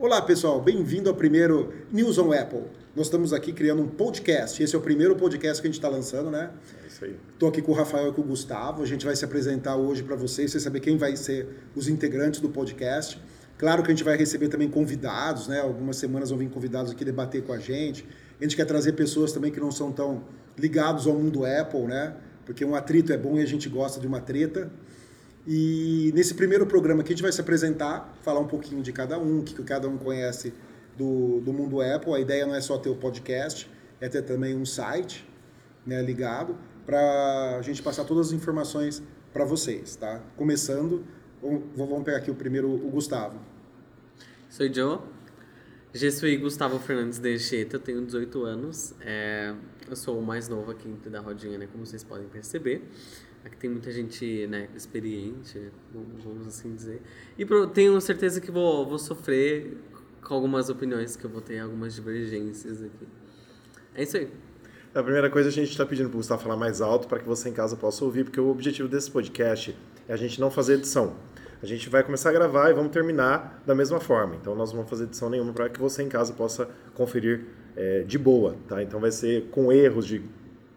Olá pessoal, bem-vindo ao primeiro News on Apple. Nós estamos aqui criando um podcast. Esse é o primeiro podcast que a gente está lançando, né? É isso aí. Estou aqui com o Rafael e com o Gustavo. A gente vai se apresentar hoje para vocês, vocês saber quem vai ser os integrantes do podcast. Claro que a gente vai receber também convidados, né? Algumas semanas vão vir convidados aqui debater com a gente. A gente quer trazer pessoas também que não são tão ligados ao mundo Apple, né? Porque um atrito é bom e a gente gosta de uma treta. E nesse primeiro programa aqui a gente vai se apresentar, falar um pouquinho de cada um, o que cada um conhece do, do mundo Apple. A ideia não é só ter o podcast, é ter também um site né, ligado para a gente passar todas as informações para vocês, tá? Começando, vamos pegar aqui o primeiro, o Gustavo. Sou eu. Je suis Gustavo Fernandes de Anchieta, eu tenho 18 anos. É, eu sou o mais novo aqui da rodinha, né, como vocês podem perceber. Aqui tem muita gente né, experiente, vamos assim dizer. E tenho certeza que vou, vou sofrer com algumas opiniões, que eu vou ter algumas divergências aqui. É isso aí. A primeira coisa a gente está pedindo para o Gustavo falar mais alto para que você em casa possa ouvir, porque o objetivo desse podcast é a gente não fazer edição. A gente vai começar a gravar e vamos terminar da mesma forma. Então nós não vamos fazer edição nenhuma para que você em casa possa conferir é, de boa, tá? Então vai ser com erros de,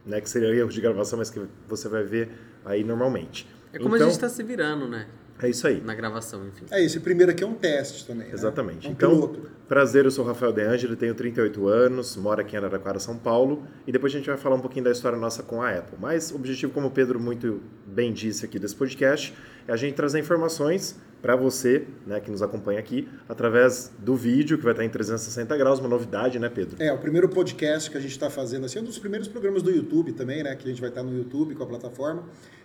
né, que seriam erros de gravação, mas que você vai ver aí normalmente. É como então, a gente está se virando, né? É isso aí. Na gravação, enfim. É, esse primeiro aqui é um teste também. Né? Exatamente. É um então, piloto. prazer, eu sou o Rafael De Angeli, tenho 38 anos, moro aqui em Araraquara, São Paulo, e depois a gente vai falar um pouquinho da história nossa com a Apple. Mas o objetivo, como o Pedro muito bem disse aqui desse podcast, é a gente trazer informações para você, né, que nos acompanha aqui, através do vídeo, que vai estar em 360 graus, uma novidade, né, Pedro? É, o primeiro podcast que a gente está fazendo, assim, é um dos primeiros programas do YouTube também, né, que a gente vai estar no YouTube com a plataforma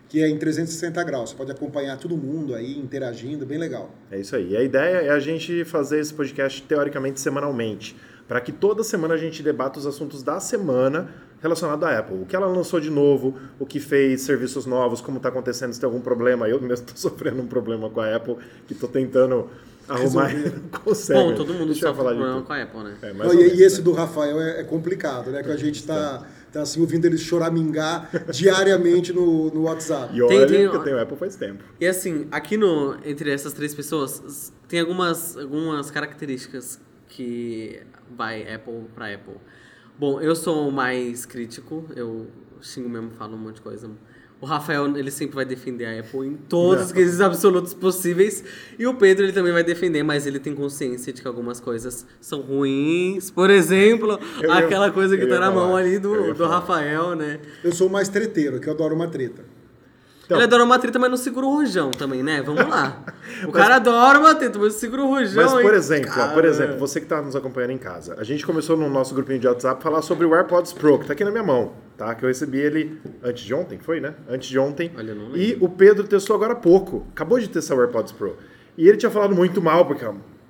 que é em 360 graus. Você pode acompanhar todo mundo aí interagindo, bem legal. É isso aí. E a ideia é a gente fazer esse podcast teoricamente semanalmente, para que toda semana a gente debata os assuntos da semana relacionado à Apple. O que ela lançou de novo, o que fez serviços novos, como está acontecendo, se tem algum problema. Eu mesmo estou sofrendo um problema com a Apple, que estou tentando arrumar consegue. Bom, todo mundo sofre problema com a Apple, né? É, Não, e, e, esse do Rafael é, é complicado, né? Que a gente está tá assim, ouvindo ele choramingar diariamente no, no WhatsApp. E olha tem, tem, que eu tenho Apple faz tempo. E assim, aqui no, entre essas três pessoas, tem algumas, algumas características que vai Apple para Apple. Bom, eu sou mais crítico, eu xingo mesmo, falo um monte de coisa o Rafael, ele sempre vai defender a Apple em todos os quesitos absolutos possíveis. E o Pedro, ele também vai defender, mas ele tem consciência de que algumas coisas são ruins. Por exemplo, eu aquela coisa que tá na mão ali do, do Rafael, né? Eu sou mais treteiro, que eu adoro uma treta. Então, ele adora uma treta, mas não segura o rojão também, né? Vamos lá. O mas, cara adora uma treta, mas segura o rojão. Mas, por exemplo, por exemplo, você que está nos acompanhando em casa, a gente começou no nosso grupinho de WhatsApp falar sobre o AirPods Pro, que está aqui na minha mão, tá? Que eu recebi ele antes de ontem, foi, né? Antes de ontem. Olha, não e o Pedro testou agora há pouco. Acabou de testar o AirPods Pro. E ele tinha falado muito mal, porque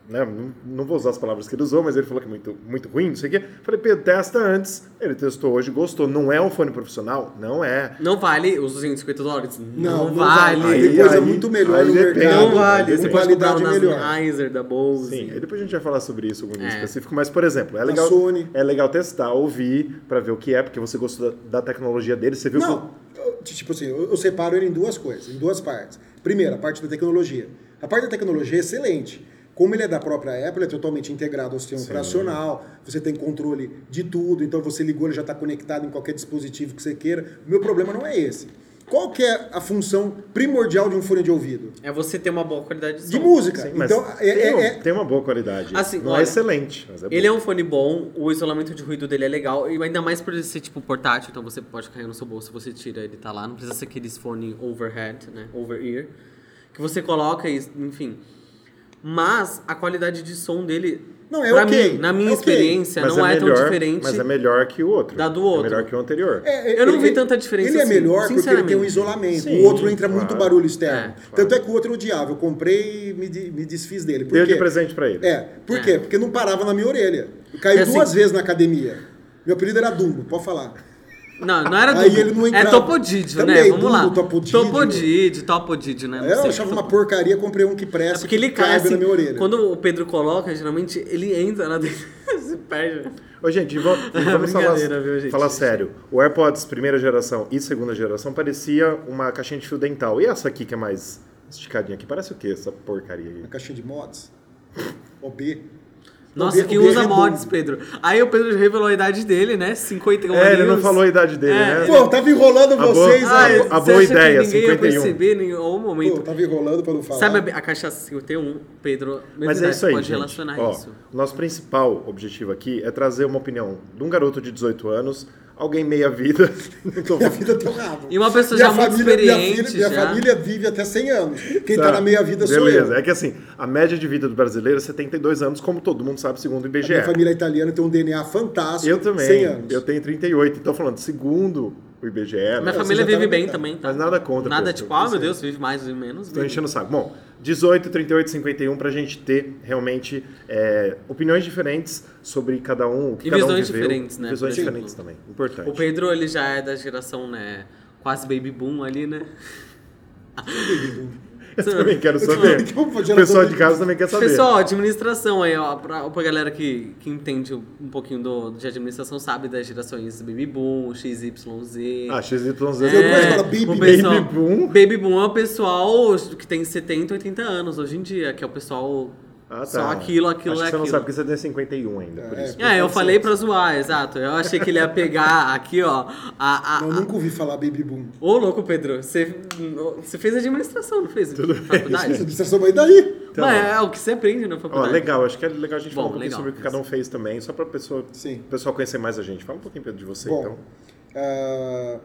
né, não, não, vou usar as palavras que ele usou, mas ele falou que é muito, muito ruim, não sei o quê. Falei, Pedro, testa antes. Ele testou hoje, gostou. Não é um fone profissional? Não é. Não vale os 250 dólares? Não, não, vale. vale. Tem coisa aí, muito melhor no mercado. Não vale. Você qualidade pode melhor. da Bose. Sim, aí depois a gente vai falar sobre isso, algum é. específico. Mas, por exemplo, é legal, Sony. é legal testar, ouvir, para ver o que é, porque você gostou da, da tecnologia dele. Você viu Não, que... tipo assim, eu, eu separo ele em duas coisas, em duas partes. Primeiro, a parte da tecnologia. A parte da tecnologia é excelente como ele é da própria Apple, é totalmente integrado ao sistema Sim. operacional, você tem controle de tudo, então você ligou, ele já está conectado em qualquer dispositivo que você queira. O meu problema não é esse. Qual que é a função primordial de um fone de ouvido? É você ter uma boa qualidade de som. De música. Sim, então, é, tem, é, tem, uma boa qualidade. Assim, não olha, é excelente, é Ele é um fone bom, o isolamento de ruído dele é legal, e ainda mais por ele ser tipo portátil, então você pode carregar no seu bolso, você tira, ele tá lá. Não precisa ser aqueles fone overhead, né? Over ear. Que você coloca e, enfim mas a qualidade de som dele não, é ok. Mim, na minha é experiência, okay. não é, é melhor, tão diferente. Mas é melhor que o outro. Da do outro. É melhor que o anterior. É, eu não ele, vi tanta diferença Ele é assim, melhor porque ele tem um isolamento. Sim, o outro entra claro. muito barulho externo. É, Tanto é que o outro eu odiava. Eu comprei e me, me desfiz dele. Por Deu de presente pra ele. É. Por quê? Porque não parava na minha orelha. Caiu assim, duas vezes na academia. Meu apelido era Dumbo, pode falar. Não, não era Aí ele não É Topodídio, né? Vamos Dumbo, lá. Topodídio. Topodídio, Topodídio, né? Não é, eu achava uma porcaria, comprei um que presta. É porque ele cai assim, na minha orelha. Quando o Pedro coloca, geralmente ele entra na se perde. Ô, gente, vamos, vamos falar, viu, gente? falar sério. O AirPods primeira geração e segunda geração parecia uma caixinha de fio dental. E essa aqui que é mais esticadinha aqui, parece o que essa porcaria aí? Uma caixinha de mods? OB? Nossa, é usa mods, Pedro? Aí o Pedro revelou a idade dele, né? 51 É, ele não falou a idade dele, É, né? Pô, tava enrolando A boa- vocês, Ah, aí. a você boa ideia, que ninguém ia 51. perceber em nenhum Pô, momento. tava enrolando pra não falar. Sabe a, a cachaça 51, Pedro? Mas é isso aí, pode gente. relacionar Ó, isso. Nosso principal objetivo aqui é trazer uma opinião de um garoto de 18 anos, alguém meia vida. Tô Minha vida tem um rabo. E uma pessoa Minha já muito família- minha experiente, filha- Minha já. família vive até 100 anos. Quem tá, Tá, na meia vida sou Beleza, eu. é que assim, a média de vida do brasileiro é 72 anos, como todo mundo sabe, segundo o IBGE. Minha família italiana tem um DNA fantástico. Eu também. 100 anos. Eu tenho 38. Então, falando, segundo o IBGE, Minha né? família tá vive bem também, tá? Mas nada contra, Nada tipo, ah, meu. Deus, vive mais, vive menos. Estou enchendo o saco. Bom, 18, 38, 51 pra gente ter realmente é, opiniões diferentes sobre cada um, o que E cada um visões viveu. diferentes, né? Visões diferentes também. Importante. O Pedro, ele já é da geração, né, quase baby boom ali, né? Eu também quero saber. O pessoal de casa também quer saber. Pessoal, administração aí, ó, pra, pra galera que, que entende um pouquinho do, de administração, sabe das gerações Baby Boom, XYZ. Ah, XYZ. Fala baby, o baby boom. Baby Boom é o pessoal que tem 70, 80 anos hoje em dia, que é o pessoal Ah, tá. só aquilo, aquilo, Acho que é você não aquilo. sabe porque você tem 51 ainda, por É, isso. É, eu falei pra zoar, exato. Eu achei que ele ia pegar aqui, ó, a... a, Eu nunca ouvi falar baby boom. Ô, louco, Pedro, você, você fez administração, não fez? Tudo faculdade? Administração vai daí. Então, Mas é o que você aprende na Ó, faculdade. legal, acho que é legal a gente falar Bom, um pouquinho legal. sobre o que cada um fez também, só pra pessoa, Sim. o pessoal conhecer mais a gente. Fala um pouquinho, Pedro, de você, Bom, então. ah,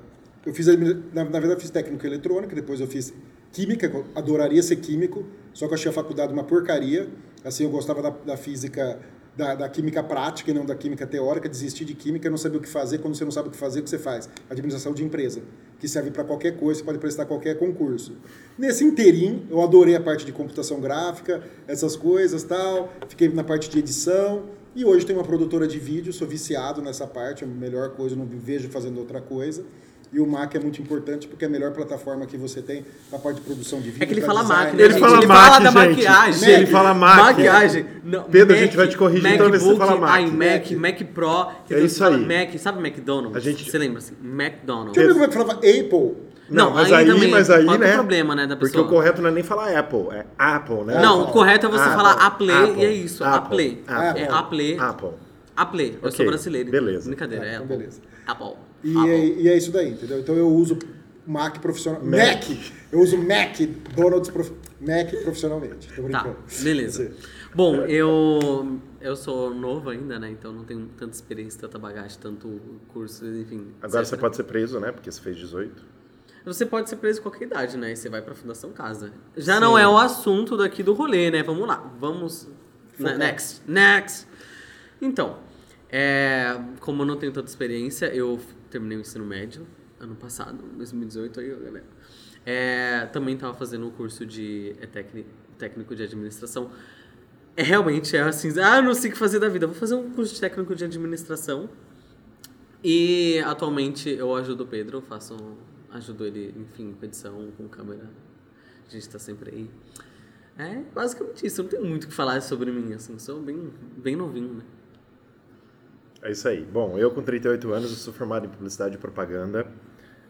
eu fiz, admi- na, na verdade, eu fiz técnico em eletrônica, depois eu fiz química, que eu adoraria ser químico, só que eu achei a faculdade uma porcaria. Assim, eu gostava da, da física, da, da química prática e não da química teórica, desisti de química, não sabia o que fazer. Quando você não sabe o que fazer, o que você faz? Administração de empresa, que serve para qualquer coisa, você pode prestar qualquer concurso. Nesse inteirinho, eu adorei a parte de computação gráfica, essas coisas tal, fiquei na parte de edição, e hoje tenho uma produtora de vídeo, sou viciado nessa parte, é a melhor coisa, não me vejo fazendo outra coisa. E o Mac é muito importante porque é a melhor plataforma que você tem na parte de produção de vídeo. É que ele fala design. máquina, Ele gente. fala ele Mac, fala da maquiagem. Ele fala Mac. Maquiagem. Não, Pedro, a gente vai te corrigir toda vez que você MacBook, fala Mac. iMac, Mac Pro. que É você isso aí. Mac, sabe McDonald's? A gente- Você lembra assim? McDonald's. Eu ver como é que falava Apple. Não, mas aí aí, mas aí, ter né? problema, né, da Porque pessoa. o correto não é nem falar Apple, é Apple, né? Não, Apple. o correto é você Apple. falar Apple Apple. e é isso. Apple. Apple. É Apple. Apple. Apple. Eu Ok, sou brasileiro. beleza. Brincadeira, Ah, é então Apple. beleza. Apple. E Apple. é, e é isso daí, entendeu? Então eu uso Mac profissional. Mac. Mac. Eu uso Mac, Donald's prof... Mac profissionalmente. Tô Tá, brincando. beleza. Bom, eu eu sou novo ainda, né? Então não tenho tanta experiência, tanta bagagem, tanto curso, enfim. Agora etc. você pode ser preso, né? Porque você fez 18. Você pode ser preso em qualquer idade, né? E você vai pra Fundação Casa. Já não é o assunto daqui do rolê, né? Vamos lá. Vamos. Focar. Next. Next. Então, é, como eu não tenho tanta experiência, eu terminei o ensino médio ano passado, 2018 aí, galera. É, também tava fazendo um curso de é, técnico, técnico de administração. É realmente é assim, ah, não sei o que fazer da vida. Vou fazer um curso de técnico de administração. E atualmente eu ajudo o Pedro, faço, ajudo ele, enfim, com edição, com câmera. A gente tá sempre aí. É basicamente isso, eu não tenho muito o que falar sobre mim, assim, sou bem, bem novinho, né? É isso aí. Bom, eu com 38 anos, sou formado em publicidade e propaganda.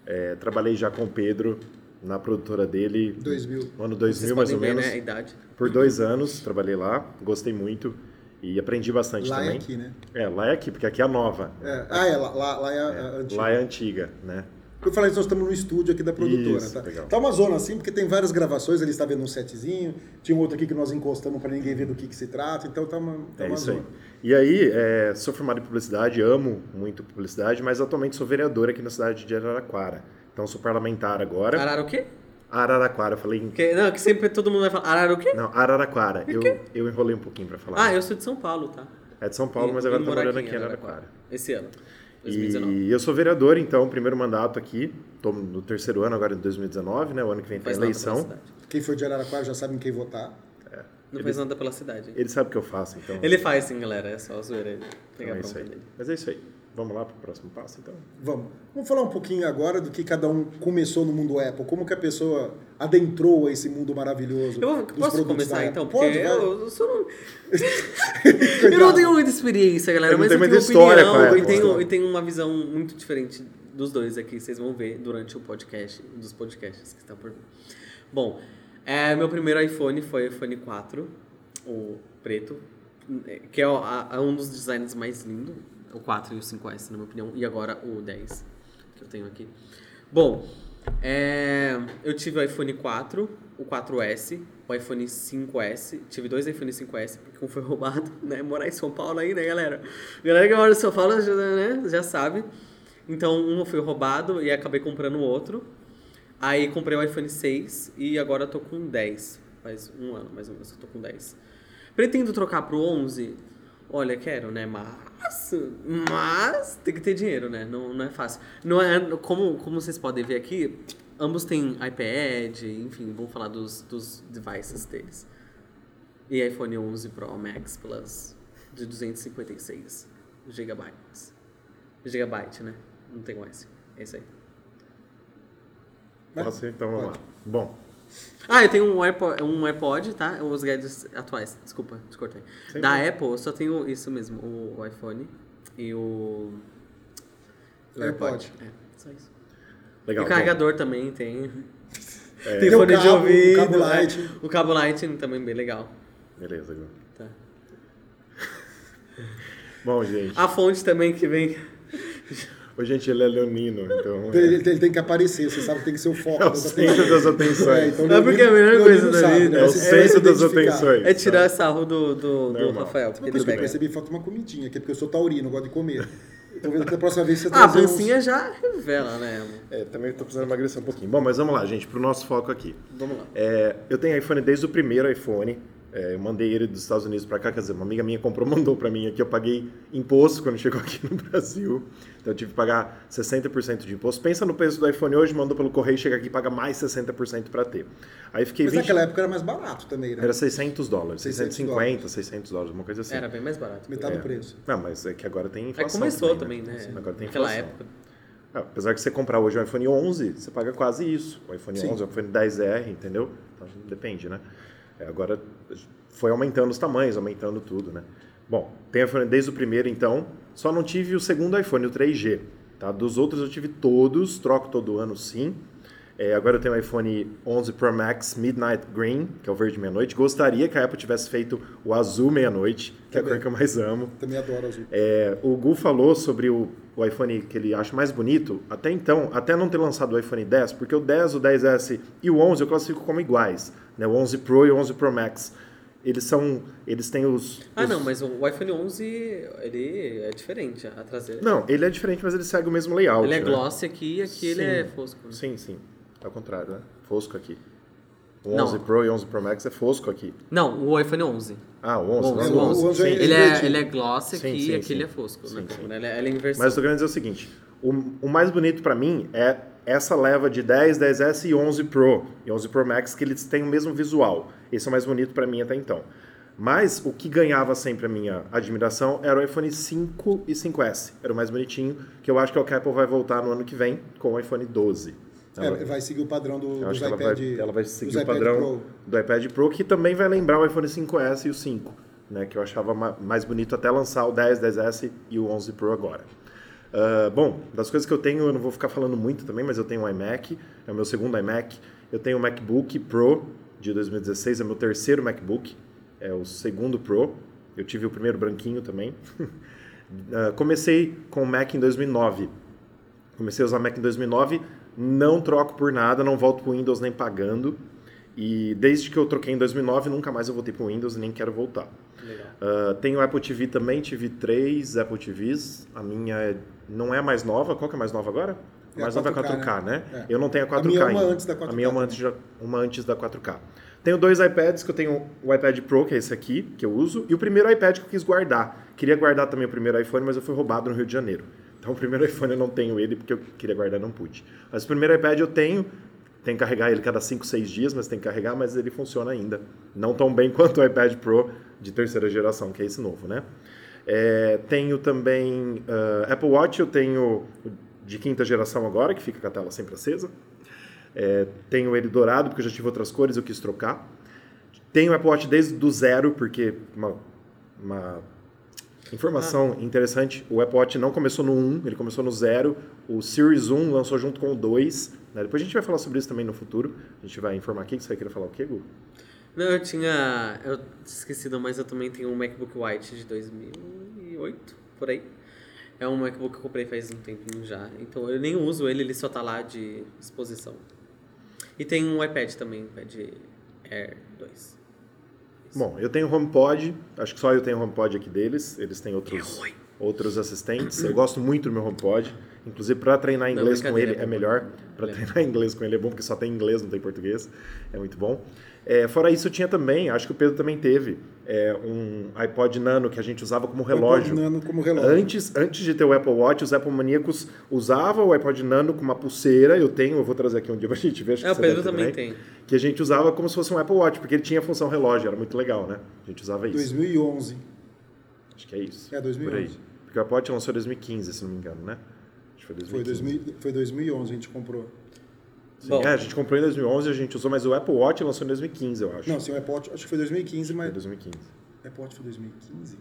É, trabalhei já com o Pedro na produtora dele. 2000. No ano Vocês 2000, mais ou ver, menos. né, a idade. Por dois anos, trabalhei lá, gostei muito e aprendi bastante Lá também. é aqui, né? É, lá é aqui, porque aqui é a nova. É. Ah, é, lá, lá, lá é a, a antiga. Lá é a antiga, né? Eu falei, nós estamos no estúdio aqui da produtora, Isso, tá? legal. Tá uma zona assim, porque tem várias gravações, ele está vendo um setzinho, tinha um outro aqui que nós encostamos para ninguém ver do que, que se trata, então tá uma, tá É uma isso aí. zona. E aí, é, sou formado em publicidade, amo muito publicidade, mas atualmente sou vereador aqui na cidade de Araraquara. Então sou parlamentar agora. Arara o quê? Araraquara, eu falei em... Que, não, que sempre todo mundo vai falar. Arara o quê? Não, Araraquara. Eu, eu enrolei um pouquinho pra falar. Ah, eu sou de São Paulo, tá? É de São Paulo, mas Vim- agora tô morando aqui em Araraquara. Esse ano, 2019. E eu sou vereador, então, primeiro mandato aqui. Tô no terceiro ano, agora em 2019, né? O ano que vem tem eleição. Quem for de Araraquara já sabe em quem votar. Não faz nada pela cidade. Ele sabe o que eu faço, então. Ele faz sim, galera. É só zoeira. ele. Pegar então é a isso aí. dele. Mas é isso aí. Vamos lá pro próximo passo, então. Vamos. Vamos falar um pouquinho agora do que cada um começou no mundo Apple. Como que a pessoa adentrou esse mundo maravilhoso. Eu posso produtos começar da então? Apple? Porque Pode, eu, eu sou não... eu não tenho muita experiência, galera, Eu mas eu tenho história opinião com a e Apple. tenho, e tenho uma visão muito diferente dos dois aqui, vocês vão ver durante o podcast, dos podcasts que estão por vir. Bom, é, meu primeiro iPhone foi o iPhone 4, o preto. que é, o- é um dos designs mais lindos, o 4 e o 5S, na minha opinião, e agora o 10, que eu tenho aqui. Bom, é, eu tive o iPhone 4, o 4S, o iPhone 5S, tive dois iPhone 5S, porque um foi roubado, né? Morar em São Paulo aí, né, galera? Galera que mora em São Paulo já, né, já sabe. Então, um foi roubado e acabei comprando o outro. Aí comprei o iPhone 6 e agora tô com 10. Faz um ano mais ou menos eu tô com 10. Pretendo trocar pro 11? Olha, quero, né? Mas. Mas tem que ter dinheiro, né? Não, não é fácil. Não é, como, como vocês podem ver aqui, ambos têm iPad, enfim, vamos falar dos, dos devices deles. E iPhone 11 Pro Max Plus de 256 gigabytes. Gigabyte, né? Não tem o S. É isso aí. Posso? Então vamos lá. Bom, Ah, eu tenho um AirPod, um AirPod tá? Os gadgets atuais, desculpa, descortei. Da problema. Apple, eu só tenho isso mesmo, o, o iPhone e o... o AirPod. É, só isso. legal. e o carregador também tem. É. Tem Tem o fone de cabo, o ouvido. cabo né? Lightning. O cabo Lightning também bem legal. Bom, beleza. Gu. Tá. Bom, gente. A fonte também que vem... Ô, gente, ele é leonino, então... Ele, ele tem que aparecer, você sabe que tem que ser o foco. É o das centro das atenções. É, então É porque é a melhor coisa da vida. né? É o centro das atenções. É tirar sarro do, do, do. Rafael, porque Depois que eu percebi, falta uma comidinha aqui, porque eu sou taurino, eu gosto de comer. Então, da próxima vez você Ah, a trazer uns- pancinha já revela, né? É, também tô precisando emagrecer um pouquinho. Bom, mas vamos lá, gente, pro nosso foco aqui. Vamos lá. É, eu tenho iPhone desde o primeiro iPhone. É, eu mandei ele dos Estados Unidos para cá, quer dizer, uma amiga minha comprou, mandou para mim aqui. Eu paguei imposto quando chegou aqui no Brasil. Então eu tive que pagar 60% de imposto. Pensa no preço do iPhone hoje, mandou pelo correio, chega aqui e paga mais 60% para ter. Aí fiquei Mas 20... naquela época era mais barato também, né? Era 600 dólares, 600 650, 600 dólares, uma coisa assim. Era bem mais barato. Metade É. do preço. Não, mas é que agora tem Aí inflação. começou também, né? Agora tem Naquela inflação. época. Ah, apesar que você comprar hoje o iPhone 11, você paga quase isso. O iPhone Sim. 11, o iPhone 10R, entendeu? Então, depende, né? É, agora foi aumentando os tamanhos, aumentando tudo, né? Bom, tem iPhone desde o primeiro, então. Só não tive o segundo iPhone, o 3G. Tá? Dos outros eu tive todos, troco todo ano sim. É, agora eu tenho o iPhone 11 Pro Max Midnight Green, que é o verde meia-noite. Gostaria que a Apple tivesse feito o azul meia-noite, que é a Também. cor que eu mais amo. Também adoro azul. É, o Gu falou sobre o, o iPhone que ele acha mais bonito. Até então, até não ter lançado o iPhone 10, porque o 10, o 10S e o 11 eu classifico como iguais. Né? O 11 Pro e o 11 Pro Max. Eles são. Eles têm os. Ah, os- não, mas o iPhone 11, ele é diferente, a traseira. Não, ele é diferente, mas ele segue o mesmo layout. Ele é né? glossy aqui e aqui ele Sim. é fosco. né? Sim, sim. É o contrário, né? Fosco aqui. O Não. 11 Pro e o 11 Pro Max é fosco aqui. Não, o iPhone 11. Ah, o 11. O 11, não, o 11. O 11 é- Sim. Ele é, ele é glossy Sim, aqui e aqui sim. ele é fosco. Sim, na sim. Ele, é- ele é inversão. Mas eu tô querendo dizer o seguinte: o, o mais bonito pra mim é essa leva de 10, 10S e 11 Pro e 11 Pro Max que eles têm o mesmo visual. Esse é o mais bonito pra mim até então. Mas o que ganhava sempre a minha admiração era o iPhone 5 e 5S. Era o mais bonitinho, que eu acho que o a Apple vai voltar no ano que vem com o iPhone 12. Ela- É, vai seguir o padrão do, dos que ela iPad. vai, ela vai seguir o iPad padrão Pro. do iPad Pro, que também vai lembrar o iPhone 5S e o 5, né, que eu achava ma- mais bonito até lançar o 10, 10S e o 11 Pro agora. Ah, bom, das coisas que eu tenho, eu não vou ficar falando muito também, mas eu tenho um iMac, é o meu segundo iMac. Eu tenho o MacBook Pro de 2016, é meu terceiro MacBook, é o segundo Pro. Eu tive o primeiro branquinho também. Ah, comecei com o Mac em 2009. Comecei a usar Mac em 2009, não troco por nada, não volto para o Windows nem pagando. E desde que eu troquei em 2009, nunca mais eu voltei para o Windows e nem quero voltar. Ah, tenho Apple TV também, tive três Apple TVs. A minha é- não é a mais nova. Qual que é a mais nova agora? A É mais nova é a 4K, 4K, né? né? É. Eu não tenho a 4K A minha é uma ainda. antes da 4K A minha é uma antes, da- uma antes da 4K. Tenho dois iPads, que eu tenho o iPad Pro, que é esse aqui, que eu uso, e o primeiro iPad que eu quis guardar. Queria guardar também o primeiro iPhone, mas eu fui roubado no Rio de Janeiro. Então o primeiro iPhone eu não tenho ele, porque eu queria guardar e não pude. Mas o primeiro iPad eu tenho, tem que carregar ele cada 5, 6 dias, mas tem que carregar, mas ele funciona ainda. Não tão bem quanto o iPad Pro de terceira geração, que é esse novo, né? É, tenho também ah, Apple Watch, eu tenho de quinta geração agora, que fica com a tela sempre acesa. É, tenho ele dourado, porque eu já tive outras cores, eu quis trocar. Tenho o Apple Watch desde do zero, porque uma, uma informação interessante, o Apple Watch não começou no 1, ele começou no 0. O Series 1 lançou junto com o 2. né? Depois a gente vai falar sobre isso também no futuro. A gente vai informar aqui, que você vai querer falar o quê, Gu? Não, eu tinha. Eu esqueci, não, mas eu também tenho um MacBook White de 2008, por aí. É um MacBook que eu comprei faz um tempinho já. Então eu nem uso ele, ele só tá lá de exposição. E tem um iPad também, iPad Air 2. Bom, eu tenho HomePod, acho que só eu tenho HomePod aqui deles, eles têm outros, outros assistentes. Eu gosto muito do meu HomePod, inclusive para treinar Não, inglês com brincadeira, ele é é melhor. Para É. treinar inglês com ele é bom, porque só tem inglês, não tem português, é muito bom. É, fora isso, eu tinha também, acho que o Pedro também teve, é, um iPod Nano que a gente usava como relógio. iPod Nano como relógio. Antes, antes de ter o Apple Watch, os Apple maníacos usavam o iPod Nano com uma pulseira. Eu tenho, eu vou trazer aqui um dia pra gente ver. acho que É, o Pedro também tem. Que a gente usava como se fosse um Apple Watch, porque ele tinha função relógio, era muito legal, né? A gente usava isso. 2011. Acho que é isso. É, 2011. Por aí. Porque o Watch lançou em 2015, se não me engano, né? Acho que foi Foi, 2015. 2000, foi 2011 a gente comprou. Sim, Bom. é, a gente comprou em 2011, a gente usou, mas o Apple Watch lançou em 2015, eu acho. Não, sim, o Apple Watch, acho que foi 2015, Foi mas... 2015. Apple Watch foi 2015?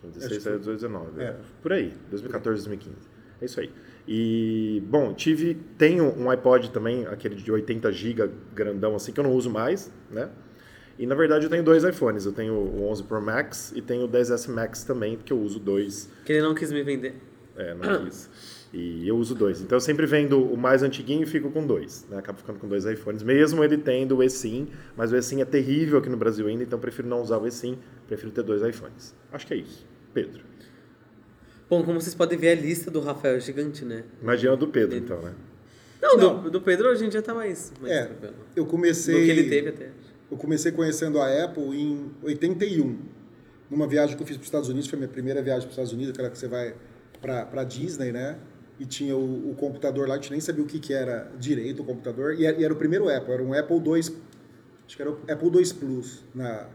15, Acho 16, que foi. 2019. É. Por aí, 2014, 2015. É isso aí. E, bom, tive, tenho um iPod também, aquele de 80 GB, grandão assim, que eu não uso mais, né? E, na verdade, eu tenho dois iPhones. Eu tenho o 11 Pro Max e tenho o 10S Max também, porque eu uso dois. Que ele não quis me vender. É, não quis. E eu uso dois. Então, eu sempre vendo o mais antiguinho e fico com dois. Né? Acabo ficando com dois iPhones, mesmo ele tendo o eSIM. Mas o eSIM é terrível aqui no Brasil ainda, então eu prefiro não usar o eSIM. Prefiro ter dois iPhones. Acho que é isso. Pedro. Bom, como vocês podem ver, a lista do Rafael é gigante, né? Imagina a do Pedro, então, né? Não, Não. Do, do Pedro hoje em dia tá mais, mais É, tranquilo. eu Do comecei... que ele teve até. Eu comecei conhecendo a Apple em 81, numa viagem que eu fiz para os Estados Unidos, foi a minha primeira viagem para os Estados Unidos, aquela que você vai para Disney, né? E tinha o, o computador lá, a gente nem sabia o que, que era direito o computador, e era, e era o primeiro Apple, era um Apple II, acho que era o Apple II Plus, na...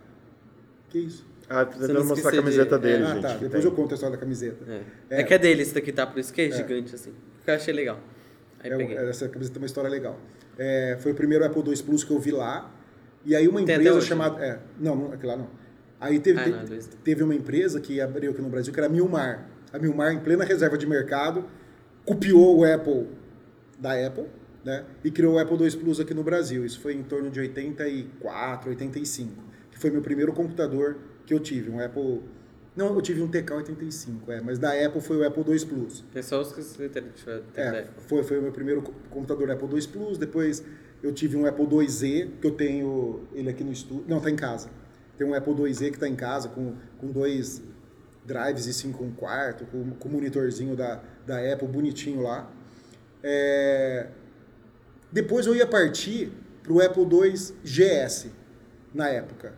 Que isso? Ah, Você tentando mostrar a camiseta de- dele, ah, gente. tá, que depois tem. eu conto a história da camiseta. É. É. É. que é dele esse daqui, tá? Por isso que é, gigante, assim. Que eu achei legal. Aí É, peguei. essa camiseta tem uma história legal. É, foi o primeiro Apple II Plus que eu vi lá. E aí uma Tem empresa hoje, chamada. É, não, não, aquele lá não. Aí teve, Ah, te- não, é dois. teve uma empresa que abriu aqui no Brasil que era a Milmar. A Milmar, em plena reserva de mercado, copiou o Apple da Apple, né? E criou o Apple II Plus aqui no Brasil. Isso foi em torno de 84, 85. Que foi meu primeiro computador que eu tive. Um Apple. Não, eu tive um TK85, é, mas da Apple foi o Apple II Plus. É só os que você ter É, foi, foi o meu primeiro co- computador Apple II Plus. Depois eu tive um Apple IIz, que eu tenho ele aqui no estúdio. Não, tá em casa. Tem um Apple IIz que tá em casa com, com dois drives e 5 um quarto, com, com o monitorzinho da, da Apple bonitinho lá. É, Depois eu ia partir pro Apple II GS na época.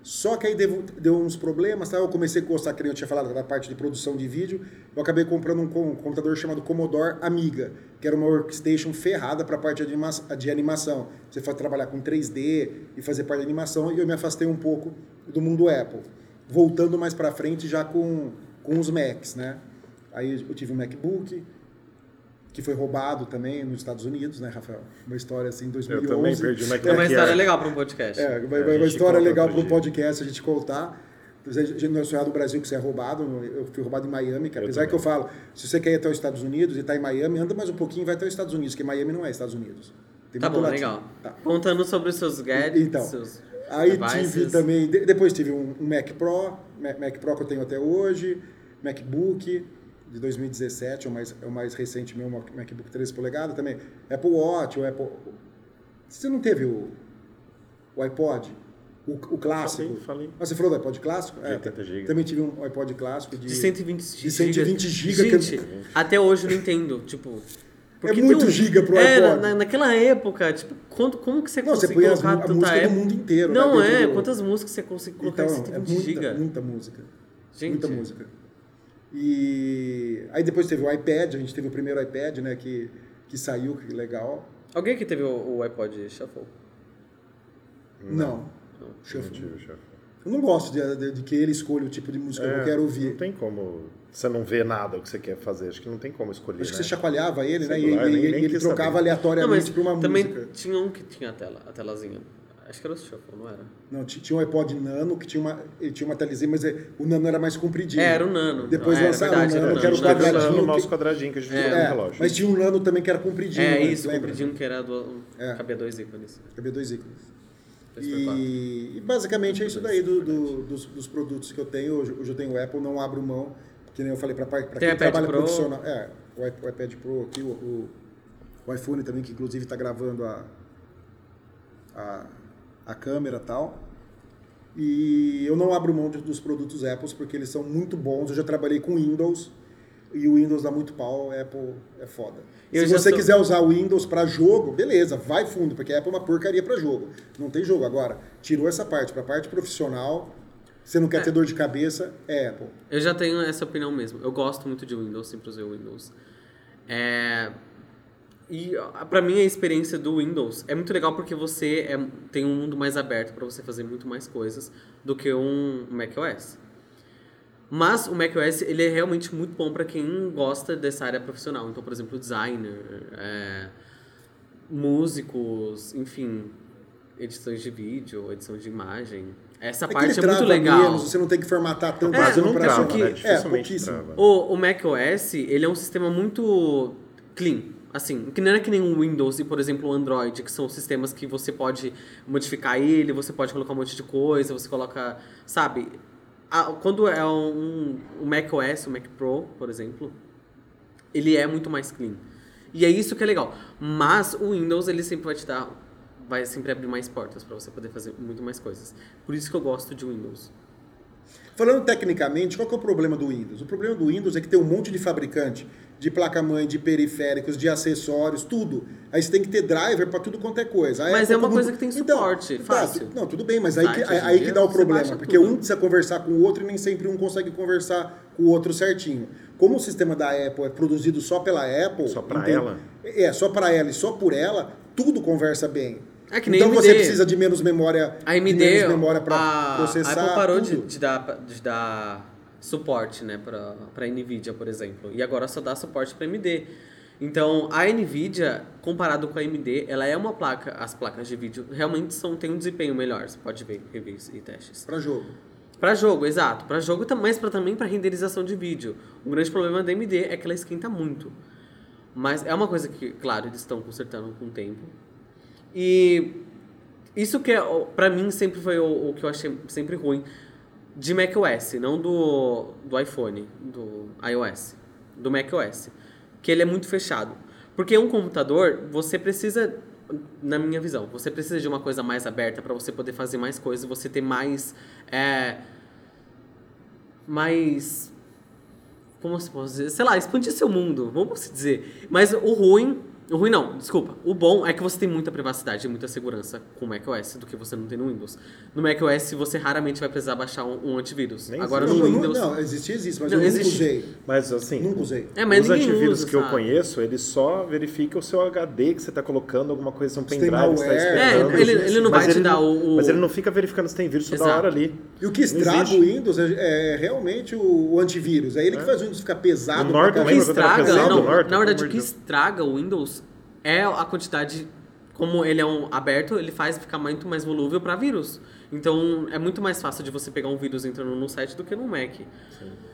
Só que aí deu, deu uns problemas, tá? eu comecei a gostar, que eu tinha falado, da parte de produção de vídeo. Eu acabei comprando um, com- um computador chamado Commodore Amiga, que era uma workstation ferrada para a parte de, anima de animação. Você foi trabalhar com 3D e fazer parte de animação, e eu me afastei um pouco do mundo Apple. Voltando mais para frente já com, com os Macs, né? Aí eu tive um MacBook, que foi roubado também nos Estados Unidos, né, Rafael? Uma história assim em Eu 2011. também perdi o É MacBook uma história Air. legal pra um podcast. É, vai- É, uma gente história legal para um podcast a gente contar. A gente não é sonhado no Brasil que você é roubado. Eu fui roubado em Miami, que Eu apesar que eu falo, se você quer ir até os Estados Unidos e tá em Miami, anda mais um pouquinho e vai até os Estados Unidos, porque Miami não é Estados Unidos. Tem Tá muito bom, latino. legal. Tá. Contando sobre os seus gadgets, Então, seus Aí devices. tive também, de- depois tive um Mac Pro, Ma- Mac Pro que eu tenho até hoje, MacBook de 2017, é o mais, é o mais recente meu, Mac- MacBook 13 polegadas também. Apple Watch, o Apple... Você não teve o, o iPod? O, o clássico? Falei, falei. Ah, você falou do iPod clássico? De 80 GB. Também tive um iPod clássico de... De 120 de 120 GB. Gente, que eu- até hoje eu não entendo, tipo... porque tem muito giga pro é, iPod. na- naquela época, tipo, quanto, como que você Não, você consegue põe as colocar a música do época? mundo inteiro, né, Não, dentro é, do- quantas músicas você consegue colocar Então, em é 120 muita, GB? muita música. Gente. Muita música. E aí depois teve o iPad, a gente teve o primeiro iPad, né, que, que saiu, que legal. Alguém aqui teve o, o iPod Shuffle? Não. Não Shuffle. tive, chefe. Eu não gosto de, de- de que ele escolha o tipo de música que eu É, quero Não ouvir. tem como. Você não vê nada o que você quer fazer. Acho que não tem como escolher. Acho que né? você chacoalhava ele, né? E, e- nem- e nem ele trocava saber. Não, aleatoriamente mas pra uma também música. tinha um que tinha a tela, a telazinha. Acho que era o Shuffle, não era? Não, ti- tinha um iPod Nano que tinha uma, ele tinha uma telezinha, mas é- o Nano era mais compridinho. É, era o Nano. Depois é, era lançaram o verdade, Nano, era que era o Nano. Quadradinho o que- nosso quadradinho que a gente É, usava no É, relógio. mas tinha um Nano também que era compridinho. É né? isso, Lembra? compridinho que era do. É. Cabia dois ícones. Cabia dois ícones. E, e basicamente é isso daí do, do- dos, dos produtos que eu tenho. Hoje, hoje eu tenho o Apple, não abro mão, que nem eu falei para quem iPad trabalha Pro? profissional. É, o, o iPad Pro aqui, o, o, o iPhone também, que inclusive está gravando a, a, a câmera e tal. E eu não abro mão de- dos produtos Apple porque eles são muito bons. Eu já trabalhei com Windows e o Windows dá muito pau, Apple é foda. Eu Se você sou- quiser usar o Windows para jogo, beleza, vai fundo, porque a Apple é uma porcaria para jogo. Não tem jogo. Agora, tirou essa parte, para parte profissional, você não quer ter dor de cabeça, é Apple. Eu já tenho essa opinião mesmo. Eu gosto muito de Windows, sempre usei o Windows. É... E ó, pra mim a experiência do Windows é muito legal porque você é- tem um mundo mais aberto para você fazer muito mais coisas do que um macOS. Mas o macOS ele é realmente muito bom para quem gosta dessa área profissional. Então, por exemplo, designer, é, músicos, enfim, edições de vídeo, edição de imagem. Essa É que parte é muito legal. menos, você não tem que formatar tanto. É, Quase não trava, porque- né? É, pouquíssimo. trava. O, o macOS, ele é um sistema muito clean. Assim, que não é que nem o Windows e, por exemplo, o Android, que são sistemas que você pode modificar ele, você pode colocar um monte de coisa, você coloca, sabe? A- quando é um, um macOS, o Mac Pro, por exemplo, ele é muito mais clean. E é isso que é legal. Mas o Windows, ele sempre vai te dar, vai sempre abrir mais portas para você poder fazer muito mais coisas. Por isso que eu gosto de Windows. Falando tecnicamente, qual que é o problema do Windows? O problema do Windows é que tem um monte de fabricante de placa-mãe, de periféricos, de acessórios, tudo. Aí você tem que ter driver para tudo quanto é coisa. A Mas Apple, é uma coisa que tem suporte, tá, fácil. tu- não, tudo bem, mas aí que, Site, aí que dá o problema. Porque tudo. um precisa conversar com o outro e nem sempre um consegue conversar com o outro certinho. Como o sistema da Apple é produzido só pela Apple... Só pra entende? ela? É, só para ela e só por ela, tudo conversa bem. É que nem então AMD. você precisa de menos memória, A AMD, menos memória para processar a Apple parou de, de dar, de dar suporte né, para a NVIDIA, por exemplo. E agora só dá suporte para AMD. Então, a NVIDIA, comparado com a AMD, ela é uma placa, as placas de vídeo realmente são, tem um desempenho melhor. Você pode ver reviews e testes. Para jogo. Para jogo, exato. Para jogo, tam- mas pra, também para renderização de vídeo. O grande problema da AMD é que ela esquenta muito. Mas é uma coisa que, claro, eles estão consertando com o tempo. E isso que é, pra mim sempre foi o, o que eu achei sempre ruim de macOS, não do, do iPhone, do iOS, do macOS, que ele é muito fechado. Porque um computador, você precisa, na minha visão, você precisa de uma coisa mais aberta para você poder fazer mais coisas, você ter mais é, mais como se pode dizer, sei lá, expandir seu mundo, vamos dizer. Mas o ruim, o ruim não, desculpa. O bom é que você tem muita privacidade e muita segurança com o macOS do que você não tem no Windows. No macOS você raramente vai precisar baixar um, um antivírus. Nem Agora existe. no não, Windows não, existe, existe, mas Não, eu nunca existe. usei. Mas assim, Nunca usei. É, mas os antivírus usa, que eu sabe? conheço, ele só verifica o seu HD que você está colocando, alguma coisa, um pendrive que você está malware, esperando. É, ele- ele não Mas vai te ele dar não- o- o- Mas ele não fica verificando se tem vírus toda hora ali. E o que estraga o Windows é, é realmente o, o antivírus. É ele que faz o Windows ficar pesado. Norton, O que estraga, pesado, não, Norton? na verdade, o que estraga o Windows é a quantidade. Como ele é um aberto, ele faz ficar muito mais volúvel para vírus. Então é muito mais fácil de você pegar um vírus entrando no site do que no Mac.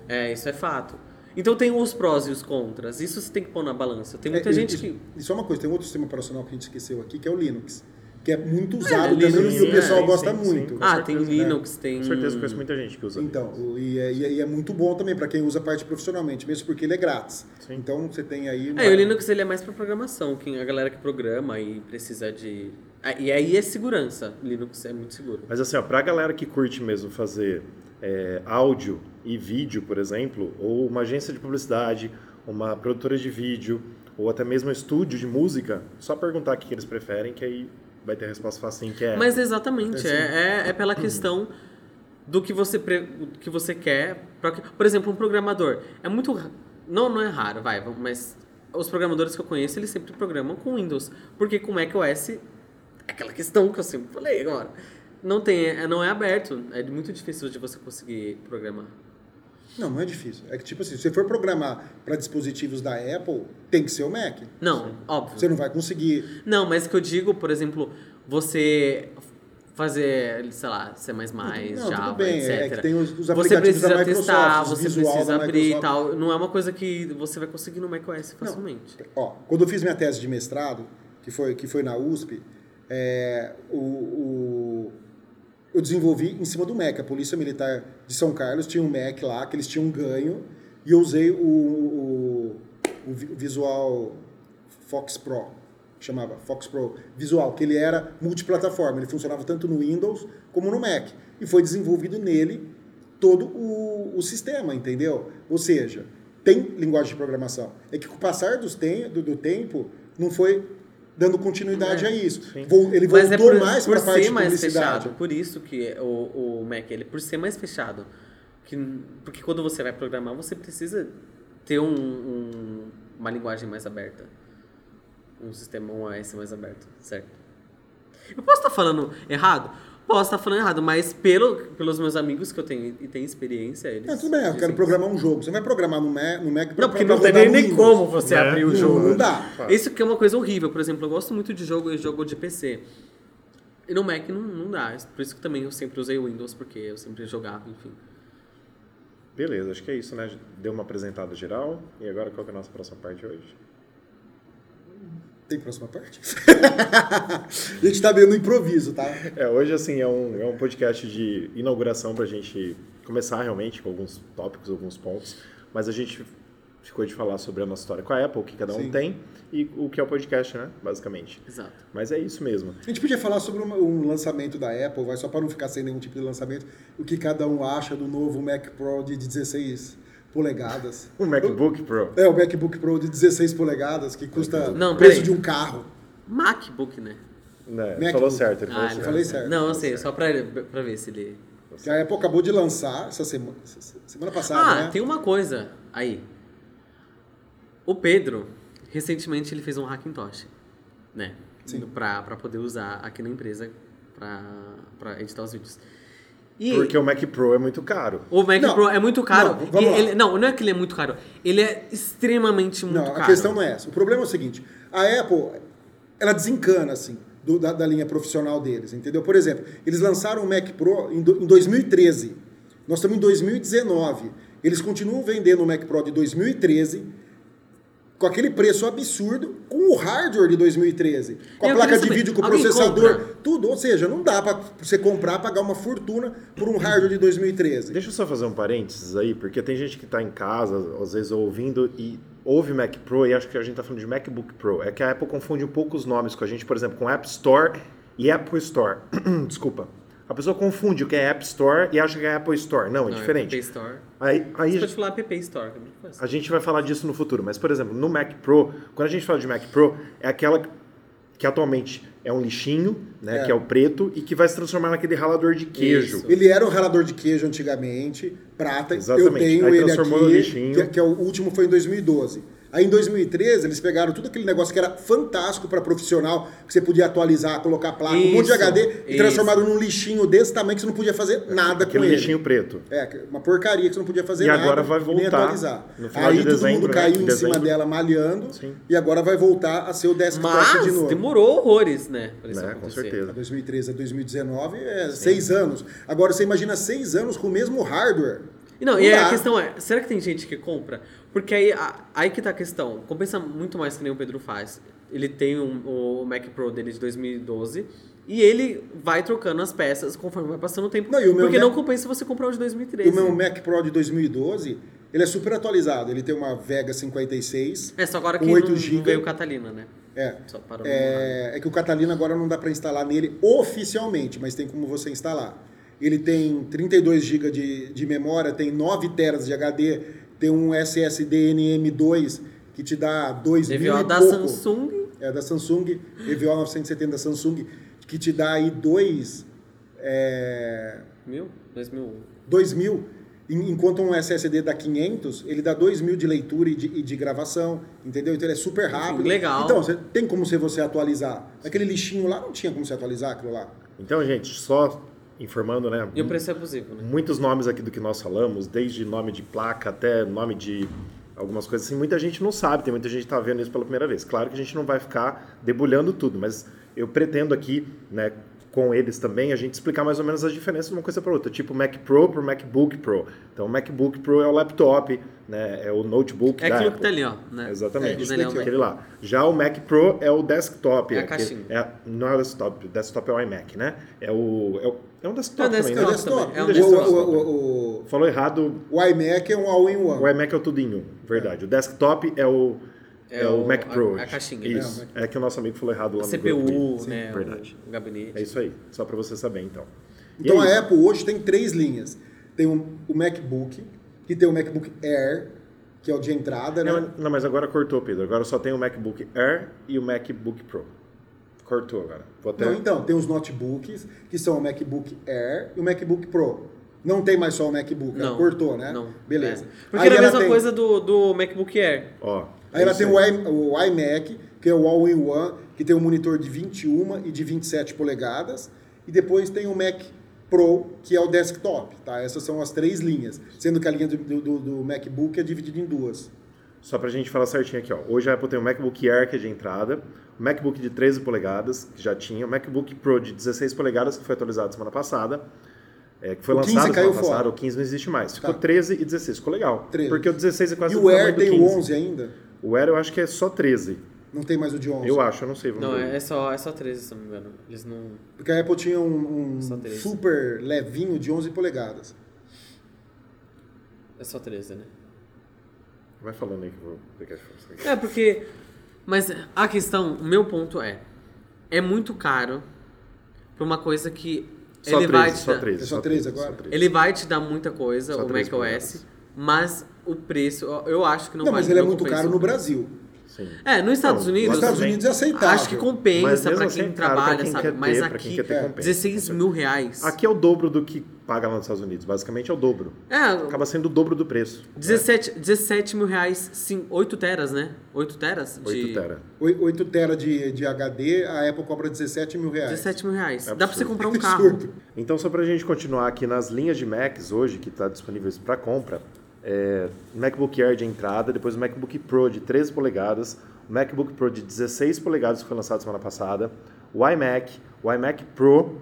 É, isso é fato. Então tem os prós e os contras. Isso você tem que pôr na balança. Tem muita É, gente e- que. E só uma coisa, tem um outro sistema operacional que a gente esqueceu aqui, que é o Linux. Que é muito usado Linux, também e o é, pessoal sim, gosta sim, muito. sim. Ah, certeza, tem né? Linux, tem. Com certeza conheço muita gente que usa. Então, e é, e é- e é muito bom também para quem usa a parte profissionalmente, mesmo porque ele é grátis. Sim. Então você tem aí. uma- É, o Linux ele é mais para programação, quem a galera que programa e precisa de. E aí é segurança. Linux é muito seguro. Mas assim, ó, pra galera que curte mesmo fazer é, áudio e vídeo, por exemplo, ou uma agência de publicidade, uma produtora de vídeo, ou até mesmo um estúdio de música, só perguntar o que eles preferem, que aí vai ter a resposta facinho, que é... Mas exatamente, É é, é, pela questão do que você, pre- que você quer. pra por exemplo, um programador. É muito. Não, não é raro, vai, mas os programadores que eu conheço, eles sempre programam com Windows. Porque com macOS, é aquela questão que eu sempre falei agora. Não, tem, é, não é aberto. É muito difícil de você conseguir programar. Não, não é difícil. É que, tipo assim, se você for programar para dispositivos da Apple, tem que ser o Mac. Não, óbvio. Você não vai conseguir. Não, mas o que eu digo, por exemplo, você fazer, sei lá, C++, Não, Java, tudo bem. etc. É que tem os, os você aplicativos precisa da Microsoft, testar, você precisa abrir e tal. Não é uma coisa que você vai conseguir no macOS facilmente. Ó, quando eu fiz minha tese de mestrado, que foi, que foi na USP, é, o, o- eu desenvolvi em cima do Mac. A Polícia Militar de São Carlos tinha um Mac lá, que eles tinham ganho, e eu usei o, o, o Visual Fox Pro, chamava Fox Pro Visual, que ele era multiplataforma, ele funcionava tanto no Windows como no Mac. E foi desenvolvido nele todo o, o sistema, entendeu? Ou seja, tem linguagem de programação. É que com o passar dos do, do tempo, não foi dando continuidade É, a isso. sim. Ele Mas voltou é por, mais para a parte ser de mais publicidade. fechado. Por isso que o, o Mac, ele por ser mais fechado. Que, porque quando você vai programar, você precisa ter um, um- uma linguagem mais aberta. Um sistema, um OS mais aberto, certo? Eu posso estar falando errado? Posso estar falando errado, mas pelo, pelos meus amigos que eu tenho e tenho experiência, eles. Não, tudo bem, eu quero que- programar um jogo. Você vai programar no Mac, no Mac pra, Não, porque pra não tem nem, como você Né? abrir o Não, jogo. não dá. Isso que é uma coisa horrível. Por exemplo, eu gosto muito de jogo e jogo de PC. E no Mac não, não dá. Por isso que também eu sempre usei o Windows, porque eu sempre jogava, enfim. Beleza, acho que é isso, né? Deu uma apresentada geral. E agora qual que é a nossa próxima parte hoje? Tem próxima parte? a gente tá meio no improviso, tá? É, hoje, assim, é um, é um podcast de inauguração pra gente começar realmente com alguns tópicos, alguns pontos. Mas a gente ficou de falar sobre a nossa história com a Apple, o que cada um Sim. tem e o que é o podcast, né? Basicamente. Exato. Mas é isso mesmo. A gente podia falar sobre um, lançamento da Apple, vai só para não ficar sem nenhum tipo de lançamento, o que cada um acha do novo Mac Pro de 16 polegadas. O MacBook Pro. É, o MacBook Pro de 16 polegadas, que custa Não, o preço de um carro. MacBook, né? Né? MacBook. Falou certo, ele falou Ah, certo. ele- falei certo. Não, eu sei, só pra, pra ver se ele. Que a Apple acabou de lançar essa semana, semana passada, Ah, né? tem uma coisa aí. O Pedro, recentemente ele fez um Hackintosh, né? Sim. Pra, pra poder usar aqui na empresa pra, pra editar os vídeos. E Porque o Mac Pro é muito caro. o Mac Não, Pro é muito caro. não, ele- não, não é que ele é muito caro. Ele é extremamente muito Não, caro. a questão não é essa. O problema é o seguinte: a Apple, ela desencana, assim, do- da, da linha profissional deles, entendeu? Por exemplo, eles lançaram o Mac Pro em, do- em 2013. Nós estamos em 2019. Eles continuam vendendo o Mac Pro de 2013 com aquele preço absurdo, com o hardware de 2013, com a Eu placa de vídeo, com o processador, compra? tudo. Ou seja, não dá para você comprar, pagar uma fortuna por um hardware de 2013. Deixa eu só fazer um parênteses aí, porque tem gente que está em casa, às vezes ouvindo e ouve Mac Pro e acha que a gente está falando de MacBook Pro. É que a Apple confunde um pouco os nomes com a gente, por exemplo, com App Store e Apple Store. Desculpa. A pessoa confunde o que é App Store e acha que é Apple Store. Não, é Não, diferente. App Store. Aí, aí Você pode falar App Store. é a gente vai falar disso no futuro, mas, por exemplo, no Mac Pro, quando a gente fala de Mac Pro, é aquela que atualmente é um lixinho, né, É. que é o preto, e que vai se transformar naquele ralador de queijo. Isso. Ele era um ralador de queijo antigamente, prata. Exatamente. Eu tenho Aí ele transformou aqui, no lixinho. que, que é o último foi em 2012. Aí em 2013 eles pegaram tudo aquele negócio que era fantástico para profissional, que você podia atualizar, colocar placa, um monte de Isso, HD, e isso. transformaram num lixinho desse tamanho que você não podia fazer nada Aquele com ele. lixinho preto. É, uma porcaria que você não podia fazer E nada. agora vai nem voltar atualizar. no final Aí de todo dezembro, mundo né? caiu Em cima dela malhando Sim. e agora vai voltar a ser o desktop de Mas novo. demorou horrores, né? Pra isso Né, com certeza. 2013 a 2019 é seis anos. Agora você imagina seis anos com o mesmo hardware. E não, Não e dá. a questão é, será que tem gente que compra? Porque aí, aí que tá a questão. Compensa muito mais que nem o Pedro faz. Ele tem um- o Mac Pro dele de 2012 e ele vai trocando as peças conforme vai passando o tempo. Não, o porque Mac- não compensa você comprar o de 2013. O meu Mac Pro de 2012, ele é super atualizado. Ele tem uma Vega 56. É, só agora que com não, 8 não GB. veio o Catalina, né? É. Só parou É, é que o Catalina agora não dá para instalar nele oficialmente, mas tem como você instalar. Ele tem 32 GB de, de memória, tem 9 teras de HD, tem um SSD NM2 que te dá 2 mil Devido e da pouco. Samsung. É da Samsung, EVO 970 da Samsung, que te dá aí 2 é, Mil? Dois mil. 2 mil, en- enquanto um SSD dá 500, ele dá 2 mil de leitura e de, e de gravação, entendeu? Então ele é super rápido. legal. Então, você, tem como você, você atualizar. Aquele lixinho lá não tinha como você atualizar aquilo lá. Então, gente, só informando, né? E o preço é abusivo, né? Muitos nomes aqui do que nós falamos, desde nome de placa até nome de algumas coisas assim, muita gente não sabe, tem muita gente que está vendo isso pela primeira vez. Claro que a gente não vai ficar debulhando tudo, mas eu pretendo aqui, né, com eles também, a gente explicar mais ou menos as diferenças de uma coisa para outra, tipo Mac Pro para MacBook Pro. Então, o MacBook Pro é o laptop, né? É o notebook É da aquilo Apple. que tá ali, ó. Né? Exatamente. É, Aquele é o. Aquele lá. Já o Mac Pro é o desktop. É a aquele- caixinha. é- não é o desktop, o desktop é o iMac, né? É o. É, o, é um desktop É o também, É o né? desktop. desktop. É um O- desktop. o- o- o- Falou errado, o iMac é um all-in-one. o iMac é o tudo em um, verdade. O desktop é o, é É o, o- Mac a- Pro. a hoje. caixinha. Isso. É, É que o nosso amigo falou errado lá A no grupo. CPU, Sim, né? Verdade. O gabinete. É isso aí, só para você saber então. Então a Apple hoje tem três linhas. Tem o, o MacBook, que tem o MacBook Air, que é o de entrada, né? Não, não, mas agora cortou, Pedro. Agora só tem o MacBook Air e o MacBook Pro. Cortou agora. Vou até... Não, então, tem os notebooks, que são o MacBook Air e o MacBook Pro. Não tem mais só o MacBook, Não. cortou, né? Não. Beleza. É. Porque Aí era a mesma tem- coisa do, do MacBook Air. Ó, Aí ela tem o, i- o iMac, que é o All-in-One, que tem um monitor de 21 e de 27 polegadas. E depois tem o Mac Pro, que é o desktop, tá? Essas são as três linhas. Sendo que a linha do, do- do MacBook é dividida em duas. Só pra gente falar certinho aqui, ó. Hoje a Apple tem o MacBook Air, que é de entrada, o MacBook de 13 polegadas, que já tinha, o MacBook Pro de 16 polegadas, que foi atualizado semana passada, é, que foi O 15 lançado semana passada, fora. o 15 não existe mais. Ficou Tá. 13 e 16, ficou legal. 13. Porque o 16 é quase E o Air tem 15. o 11 ainda? O Air eu acho que é só 13. Não tem mais o de 11. Eu acho, eu não sei. Vamos Não, ver. é só, é só 13, se não me engano. Eles não. Porque a Apple tinha um, um Só 13. super levinho de 11 polegadas. É só 13, né? Vai falando aí que eu vou pegar isso aqui. É, porque. Mas a questão, o meu ponto é. É muito caro pra uma coisa que. Só ele 13, vai te só dar, 13. É só 13 agora? 13. Ele vai te dar muita coisa, Só o 13 macOS, polegadas. Mas o preço, eu- acho que não, Não, vale mas ele é muito caro no. Brasil. Sim. É, nos Estados Não, Unidos. Nos Estados. Unidos é aceitável. Acho que compensa pra assim quem é pra trabalha, quem sabe? Mas quem aqui, quer ter, é, compensa. 16 mil reais. Aqui é o dobro do que paga lá nos Estados Unidos. Basicamente é o dobro. É, Acaba sendo o dobro do preço. 17, 17 mil reais, sim, 8 teras, né? 8 teras? De, 8 tera. 8 tera de, de HD, a Apple cobra 17 mil reais. 17 mil reais. É Dá pra você comprar um É carro. absurdo. Então, só para a gente continuar aqui nas linhas de Macs hoje, que está disponíveis para compra, é, MacBook Air de entrada, depois o MacBook Pro de 13 polegadas, o MacBook Pro de 16 polegadas, que foi lançado semana passada, o iMac, o iMac Pro,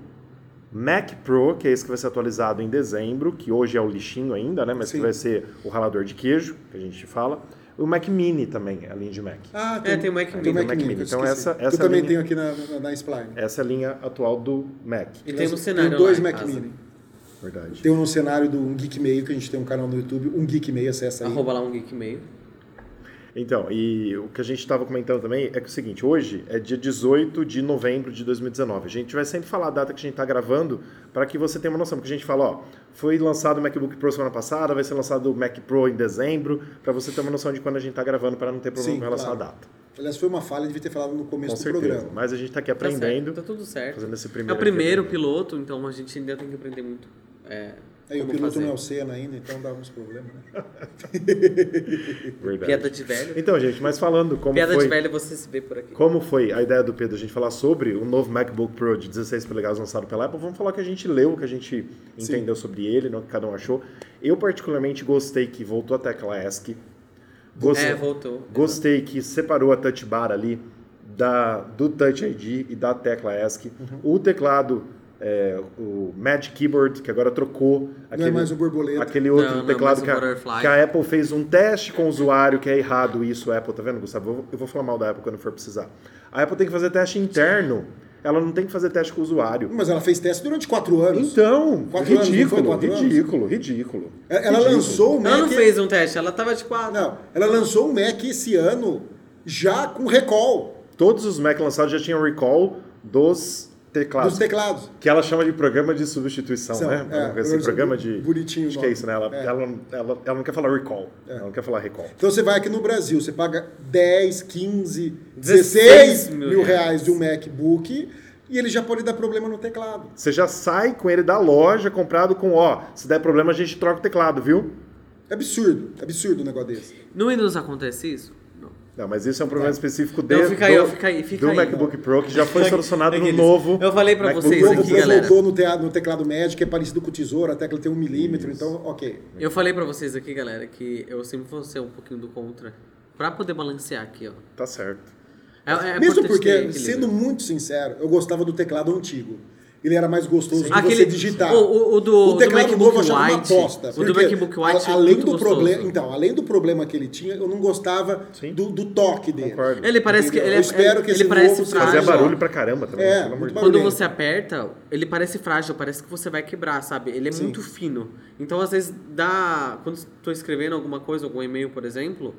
Mac Pro, que é esse que vai ser atualizado em dezembro, que hoje é o lixinho ainda, né? Mas Sim. que vai ser o ralador de queijo, que a gente fala. O Mac Mini também, a linha de Mac. Ah, É, tem o Mac tem Mini. o Mac Tem o Mac Mini. Mini. que eu Então, essa- essa eu também linha- tenho aqui na, na, na Spline. Essa é a linha atual do Mac. E tem no Tem cenário dois lá Mac casa. Mini. Verdade. Tem um cenário do Um Geek Meio, que a gente tem um canal no YouTube, Um Geek Meio, acessa aí. Arroba lá um geek meio. Então, e o que a gente estava comentando também é que é o seguinte, hoje é dia 18 de novembro de 2019. A gente vai sempre falar a data que a gente está gravando para que você tenha uma noção. Porque a gente fala, ó, foi lançado o MacBook Pro semana passada, vai ser lançado o Mac Pro em dezembro, para você ter uma noção de quando a gente está gravando, para não ter problema Sim, com relação claro. à data. Aliás, foi uma falha, devia ter falado no começo Com do certeza. programa. Mas a gente está aqui Tá aprendendo, certo, tá tudo certo. fazendo esse É primeiro o primeiro piloto, então a gente ainda tem que aprender muito. É, Aí o como piloto fazer. não é o Senna ainda, então dá uns problemas, né? Verdade. Piada de velho. Então, gente, mas falando como Piada foi... de velho você se vê por aqui. Como foi a ideia do Pedro a gente falar sobre o novo MacBook Pro de 16 polegadas lançado pela Apple, vamos falar o que a gente leu, o que a gente Sim. entendeu sobre ele, o que cada um achou. Eu particularmente gostei que voltou a tecla ESC. Gostei, É, voltou. gostei que separou a touch bar ali da, do Touch ID e da tecla ESC. Uhum. O teclado, é, o Magic Keyboard, que agora trocou. Não é mais o borboleta. Aquele outro Não, não é teclado mais o que, a, que a Apple fez um teste com o usuário que é errado isso, a Apple, tá vendo, Gustavo? Eu vou, eu vou falar mal da Apple quando for precisar. A Apple tem que fazer teste interno. Ela não tem que fazer teste com o usuário. Mas ela fez teste durante quatro anos. Então, Quatro não ridículo, quatro anos? ridículo, ridículo. Ela Ridículo. lançou o Mac... Ela não fez um teste, ela tava tipo, ah, Não, ela lançou o Mac esse ano já com recall Todos os Mac lançados já tinham recall dos teclados. dos teclados. Que ela chama de programa de substituição, São, né? é, assim, programa de. bonitinho Acho que é isso, né? Ela, É. ela, ela, ela não quer falar recall. Ela não quer falar recall. Então você vai aqui no Brasil, você paga 10, 15, 16 16 mil mil reais. reais de um MacBook e ele já pode dar problema no teclado. Você já sai com ele da loja comprado com, ó, se der problema a gente troca o teclado, viu? É absurdo, é absurdo um negócio desse. no Windows acontece isso? Não. Mas isso é um problema específico de, Não, fica aí, do, fica aí, fica do aí. MacBook Pro, que já foi solucionado no novo. Eu falei O vocês aqui, Pro galera. voltou no, no teclado médio, que é parecido com o tesouro, a tecla tem um milímetro, então ok. Eu falei pra vocês aqui, galera, que eu sempre vou ser um pouquinho do contra. Pra poder balancear aqui, ó. Tá certo. É, é Mesmo porque, sendo muito sincero, eu gostava do teclado antigo. Ele era mais gostoso de você Aquele- digitar. o- o- o do- do teclado MacBook novo eu achava White, uma bosta. o do MacBook White a- é além do problema, então, além do problema que ele tinha, eu não gostava do, do toque dele. Concordo. Ele parece que ele, é- Eu espero que ele esse parece frágil. Fazia barulho pra caramba também, É. Quando você aperta, ele parece frágil, parece que você vai quebrar, sabe? Ele é Sim. muito fino. Então, às vezes, dá. Quando estou escrevendo alguma coisa, algum e-mail, por exemplo,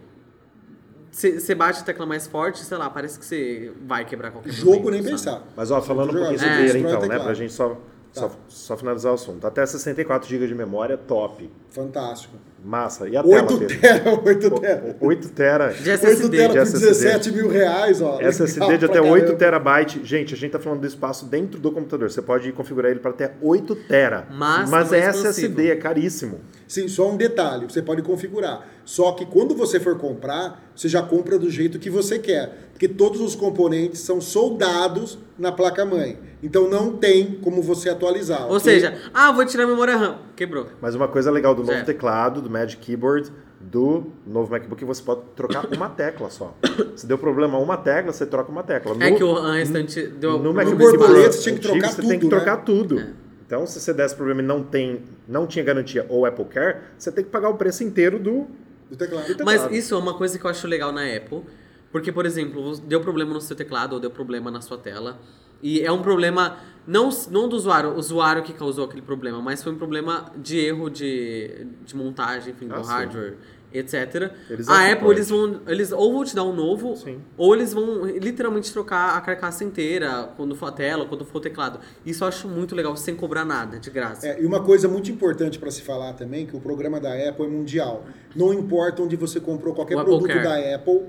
você você bate a tecla mais forte, sei lá, parece que você vai quebrar qualquer Jogo momento, nem sabe? pensar. Mas ó, falando um pouquinho É. sobre ele Destrói então, né? Pra gente só, só, Tá. só finalizar o assunto. Até 64 GB de memória, top. Fantástico. Massa. E a 8 tela, tera, 8 tera. 8 tera. De 8 SSD. tera de por SSD. 17 mil reais, ó. SSD Legal de até 8 caramba. terabytes. Gente, a gente tá falando do espaço dentro do computador. Você pode configurar ele para até 8 tera. Mas Mas é é expansivo. SSD, é caríssimo. Sim, só um detalhe, você pode configurar. Só que quando você for comprar, você já compra do jeito que você quer. Porque todos os componentes são soldados na placa-mãe. Então não tem como você atualizar. Ou ok? seja, ah, vou tirar a memória RAM. Quebrou. Mas uma coisa legal do novo Certo. teclado, do Magic Keyboard, do novo MacBook, você pode trocar uma tecla só. Se deu problema uma tecla, você troca uma tecla. É No- que o restante deu no problema MacBook Pro você tinha que antigo, trocar você tem que tudo, né? trocar tudo. É. Então, se você desse problema e não, tem, não tinha garantia ou Apple Care, você tem que pagar o preço inteiro do... Do teclado. Mas teclado. isso é uma coisa que eu acho legal na Apple. Porque, por exemplo, deu problema no seu teclado ou deu problema na sua tela. E é um problema não, não do usuário, o usuário que causou aquele problema, mas foi um problema de erro de, de montagem, enfim, Ah, do sim. hardware, etc. Eles a Apple, suporte. eles vão. Eles ou vão te dar um novo, Sim. ou eles vão literalmente trocar a carcaça inteira quando for a tela, quando for o teclado. Isso eu acho muito legal, sem cobrar nada, de graça. É, e uma coisa muito importante para se falar também, que o programa da Apple é mundial. Não importa onde você comprou qualquer O Apple produto da Apple.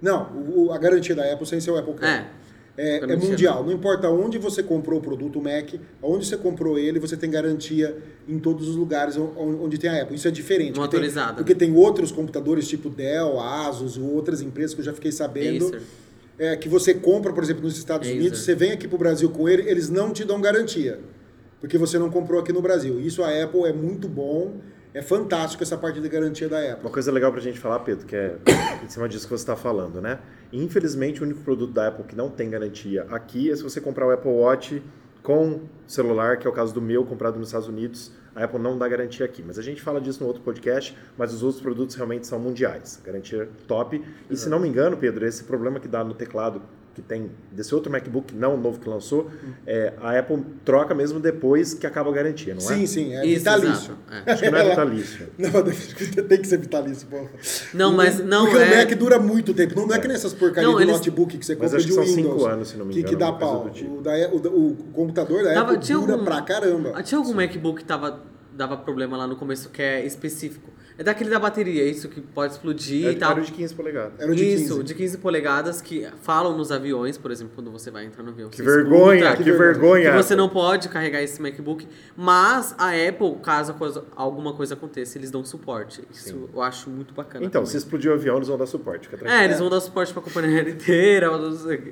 Não, a garantia da Apple sem ser o Apple Care. É. É, é mundial. Não importa onde você comprou o produto o Mac, onde você comprou ele, você tem garantia em todos os lugares on- onde tem a Apple. Isso é diferente. Uma porque tem- autorizada. Porque tem outros computadores tipo Dell, Asus ou outras empresas que eu já fiquei sabendo. Acer. é, que você compra, por exemplo, nos Estados Acer. Unidos, você vem aqui para o Brasil com ele, eles não te dão garantia. Porque você não comprou aqui no Brasil. Isso a Apple é muito bom, é fantástico essa parte de garantia da Apple. Uma coisa legal pra gente falar, Pedro, que é em cima disso que você está falando, né? Infelizmente, o único produto da Apple que não tem garantia aqui é se você comprar o Apple Watch com celular, que é o caso do meu, comprado nos Estados Unidos. A Apple não dá garantia aqui. Mas a gente fala disso no outro podcast, mas os outros produtos realmente são mundiais. Garantia top. E se não me engano, Pedro, esse problema que dá no teclado que tem desse outro MacBook, não o novo que lançou, é, a Apple troca mesmo depois que acaba a garantia, não é? Sim, sim, é Isso, vitalício. é. Acho que não é vitalício. Não, tem que ser vitalício, pô. Não, mas não Porque é- o Mac dura muito tempo. Não, não é que nessas porcarias do eles- notebook que você compra de que são Windows. cinco anos, se não me que, engano, que dá alguma coisa pau. tipo. O, da, o, o computador da Tava- Apple tinha dura algum- pra caramba. Ah, Tinha algum MacBook que tava, dava problema lá no começo que é específico. É daquele da bateria, isso que pode explodir É, e tal. era o de 15 polegadas. Era o de Isso, 15. de 15 polegadas que falam nos aviões, por exemplo, quando você vai entrar no avião. Que você vergonha, escuta que, que vergonha. que você não pode carregar esse MacBook, mas a Apple, caso coisa- alguma coisa aconteça, eles dão suporte. Isso eu acho muito bacana. Então, também. se explodir o avião, eles vão dar suporte. É, eles vão dar suporte pra companhia inteira,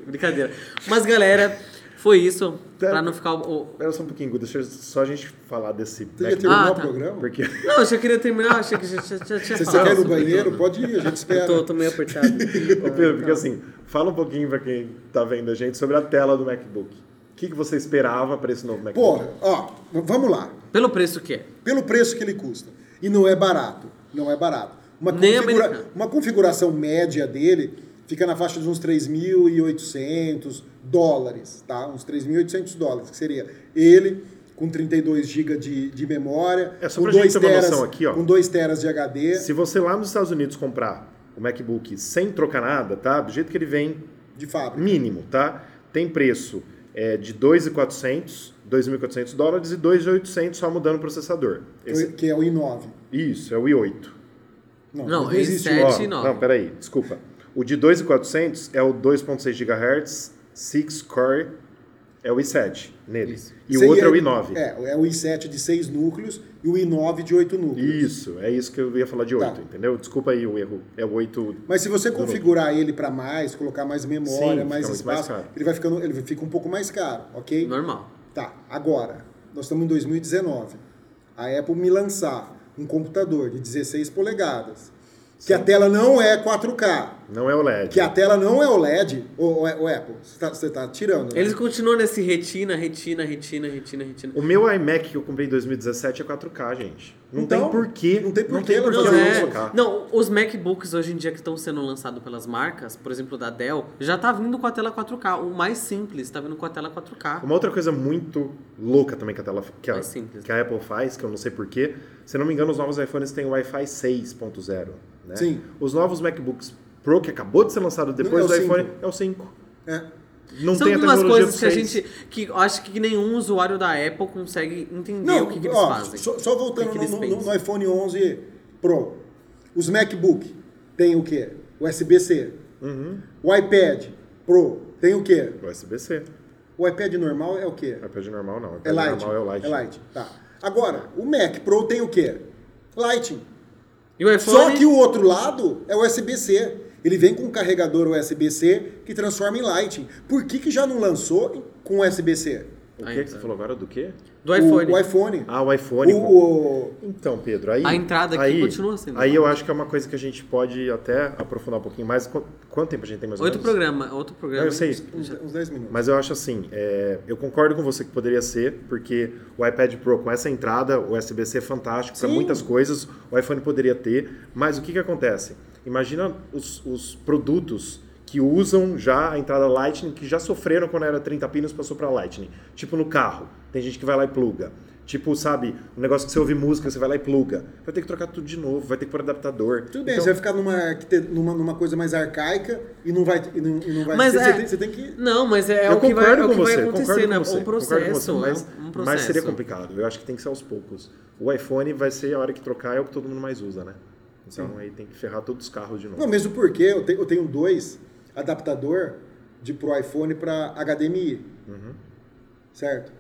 brincadeira. Mas galera, foi isso, pra não ficar o... o- Espera só um pouquinho, Gu, deixa só a gente falar desse Você já MacBook. terminou Ah, o tá. programa? Porque Não, eu já queria terminar, achei que já, já, já tinha Se você quer ir no banheiro, tudo. pode ir, a gente espera. Eu tô, tô meio apertado. Ô Pedro, porque assim, fala um pouquinho pra quem tá vendo a gente sobre a tela do MacBook. O que, que você esperava para esse novo MacBook? Pô, ó, vamos lá. Pelo preço que é. Pelo preço que ele custa. E não é barato. Não é barato. Uma, configura- uma configuração média dele fica na faixa de uns 3.800 dólares, tá? Uns 3.800 dólares, que seria ele com 32 GB de, de memória, É, só com pra gente 2 ter uma teras, noção aqui, ó. com 2 teras de HD. Se você lá nos Estados Unidos comprar o MacBook sem trocar nada, tá? Do jeito que ele vem, de fábrica. mínimo, tá? Tem preço é, de 2.400, 2.400 dólares e 2.800 só mudando o processador. Esse- Que é o i9. isso, é o i8. Não, existe i7 o- Ó, e nove. não, peraí, desculpa. O de 2.400 é o 2.6 GHz, 6 Core, é o i7 nele. Isso. E o Sei- outro é o i9. É, é o i7 de 6 núcleos e o i9 de 8 núcleos. Isso, é isso que eu ia falar de 8, Tá. entendeu? Desculpa aí o erro. É o 8. Mas se você configurar ele para mais, colocar mais memória, Sim, mais mais espaço, caro. ele vai ficando, ele fica um pouco mais caro, ok? Normal. Tá, agora, nós estamos em 2019. A Apple me lançar um computador de 16 polegadas que a tela não é 4K, Não é o LED. que a tela não é OLED, o, o Apple, você tá, você tá tirando. né? Eles continuam nesse retina, retina, retina, retina, retina. O meu iMac que eu comprei em 2017 é 4K, gente. Não Então, tem porquê. não tem porquê não tem Não, fazer não é, não, os MacBooks hoje em dia que estão sendo lançados pelas marcas, por exemplo, da Dell, já tá vindo com a tela 4K. O mais simples tá vindo com a tela 4K. Uma outra coisa muito louca também que a, tela, que a, que a Apple faz, que eu não sei porquê, se eu não me engano, os novos iPhones têm o Wi-Fi 6.0. Né? Sim. Os novos MacBooks Pro, que acabou de ser lançado depois É o do iPhone, 5. é o 5. É. Não São tem a algumas tecnologia coisas que a 6. gente. que acho que nenhum usuário da Apple consegue entender Não, o que, que eles ó, fazem. Só, só voltando O que que no, no- iPhone 11 Pro. Os MacBook tem o quê? USB-C. Uhum. O iPad Pro tem o quê? USB-C. O iPad normal é o quê? iPad normal não. É iPad Light. normal é o Light. É Light, tá. Agora, o Mac Pro tem o quê? Lightning. E o iPhone. Só que o outro lado é o USB-C. Ele vem com um carregador USB-C que transforma em Lightning. Por que, que já não lançou com USB-C? O que, que tá. você falou agora? Do quê? Do iPhone. O, o iPhone. Ah, o iPhone. O- o- Então, Pedro, aí... A entrada aqui aí, continua sendo Aí eu acho que é uma coisa que a gente pode até aprofundar um pouquinho mais. Qu- Quanto tempo a gente tem mais ou Outro menos? programa, outro programa. Não, eu sei. uns, uns 10 minutos. Mas eu acho assim, é, eu concordo com você que poderia ser, porque o iPad Pro com essa entrada, o USB-C é fantástico para muitas coisas, o iPhone poderia ter, mas o que, que acontece? Imagina os, os produtos que usam já a entrada Lightning, que já sofreram quando era 30 pinos, passou para Lightning. Tipo no carro, tem gente que vai lá e pluga. Tipo, sabe, um negócio que você ouve música, você vai lá e pluga. Vai ter que trocar tudo de novo, vai ter que pôr adaptador. Tudo bem, Então, você vai ficar numa, numa, numa coisa mais arcaica e não vai. E não, e não vai Mas você, é- tem, você tem que. Não, mas é, eu o que vai, é o que vai você, acontecer, concordo né? com você, Um com você, processo, mas, é um mas processo. seria complicado. Eu acho que tem que ser aos poucos. O iPhone vai ser a hora que trocar é o que todo mundo mais usa, né? Então aí tem que ferrar todos os carros de novo. Não, mesmo porque eu tenho, eu tenho dois adaptador de pro iPhone para HDMI. Uhum. Certo?